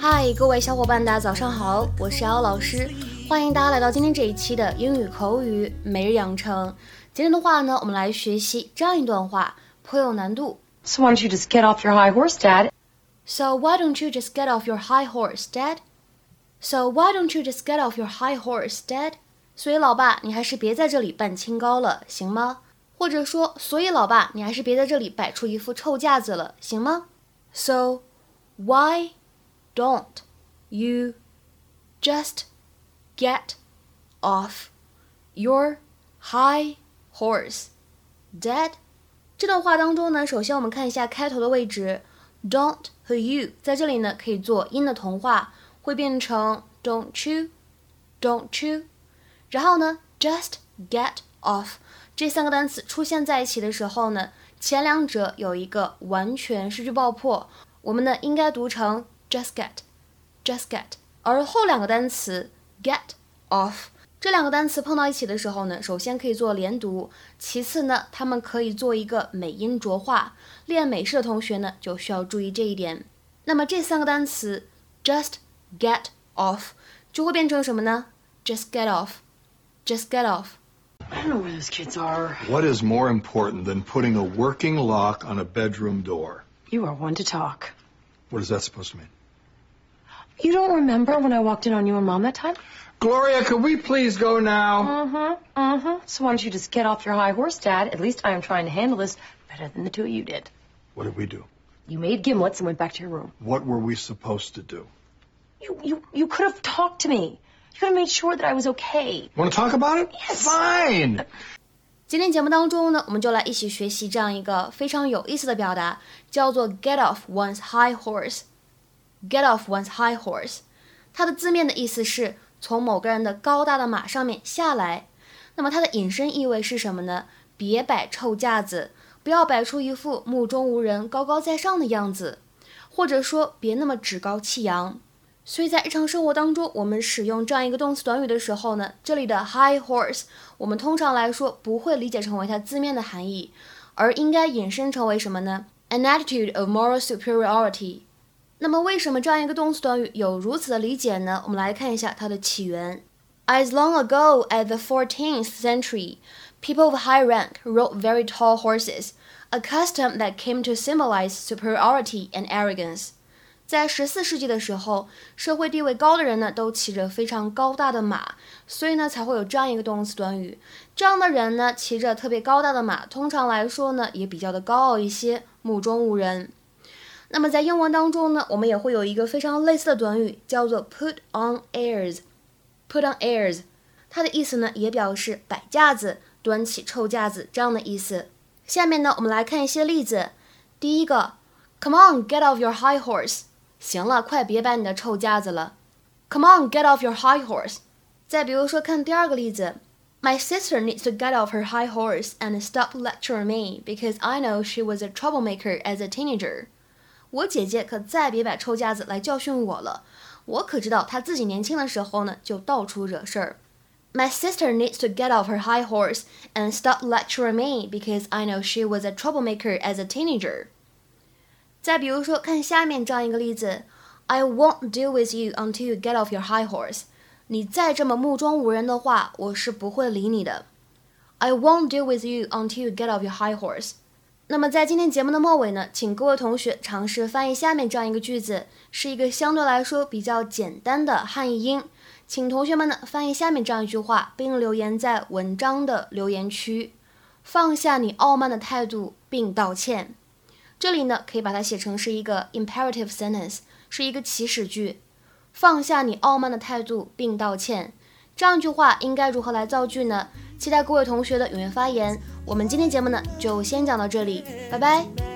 嗨，各位小伙伴，大家早上好，我是瑶老师，欢迎大家来到今天这一期的英语口语每日养成。今天的话呢，我们来学习这样一段话，颇有难度。 So why don't you just get off your high horse, Dad? So why don't you just get off your high horse, Dad? So why don't you just get off your high horse, Dad? 所以老爸，你还是别在这里扮清高了，行吗？或者说，所以老爸，你还是别在这里摆出一副臭架子了，行吗？So why don't you just get off your high horse, Dad? 这段话当中呢，首先我们看一下开头的位置，don't 和 you 在这里呢可以做音的同化， 会变成 don't you，don't you。然后呢，just get off 这三个单词出现在一起的时候呢，前两者有一个完全失去爆破，我们呢应该读成 just get，just get，而后两个单词 get off。这两个单词碰到一起的时候呢，首先可以做连读，其次呢，它们可以做一个美音浊化。练美式的同学呢，就需要注意这一点。那么这三个单词 just get off 就会变成什么呢？just get off，just get off。 I don't know where those kids are. What is more important than putting a working lock on a bedroom door? You are one to talk. What is that supposed to mean? You don't remember when I walked in on you and Mom that time? Gloria, could we please go now? Mm-hmm. Mm-hmm. So why don't you just get off your high horse, Dad? At least I am trying to handle this better than the two of you did. What did we do? You made gimlets and went back to your room. What were we supposed to do? You you you could have talked to me. You could have made sure that I was okay. Want to talk about it? Yes. Fine. 今天节目当中呢，我们就来一起学习这样一个非常有意思的表达，叫做 get off one's high horse。get off one's high horse，它的字面的意思是从某个人的高大的马上面下来。那么它的引申意味是什么呢？别摆臭架子，不要摆出一副目中无人、高高在上的样子，或者说别那么趾高气扬。所以在日常生活当中，我们使用这样一个动词短语的时候呢，这里的 high horse，我们通常来说不会理解成为它字面的含义，而应该引申成为什么呢？An attitude of moral superiority。那么为什么这样一个动词短语有如此的理解呢？我们来看一下它的起源。As long ago as the 14th century, people of high rank rode very tall horses, a custom that came to symbolize superiority and arrogance. 在十四世纪的时候，社会地位高的人呢都骑着非常高大的马，所以呢才会有这样一个动词短语。这样的人呢骑着特别高大的马，通常来说呢也比较的高傲一些，目中无人。那么在英文当中呢，我们也会有一个非常类似的短语，叫做 put on airs。put on airs，它的意思呢也表示摆架子、端起臭架子这样的意思。下面呢，我们来看一些例子。第一个，Come on, get off your high horse。行了，快别摆你的臭架子了。Come on, get off your high horse。再比如说，看第二个例子，My sister needs to get off her high horse and stop lecturing me because I know she was a troublemaker as a teenager。我姐姐可再别摆臭架子来教训我了，我可知道她自己年轻的时候呢，就到处惹事儿。My sister needs to get off her high horse and stop lecturing me because I know she was a troublemaker as a teenager。 再比如说，看下面这样一个例子：I won't deal with you until you get off your high horse。你再这么目中无人的话，我是不会理你的。I won't deal with you until you get off your high horse。那么在今天节目的末尾呢，请各位同学尝试翻译下面这样一个句子，是一个相对来说比较简单的汉译英。请同学们呢翻译下面这样一句话，并留言在文章的留言区，放下你傲慢的态度并道歉。这里呢可以把它写成是一个 imperative sentence，是一个祈使句。放下你傲慢的态度并道歉。这样一句话应该如何来造句呢？期待各位同学的踊跃发言。我们今天节目呢就先讲到这里，拜拜。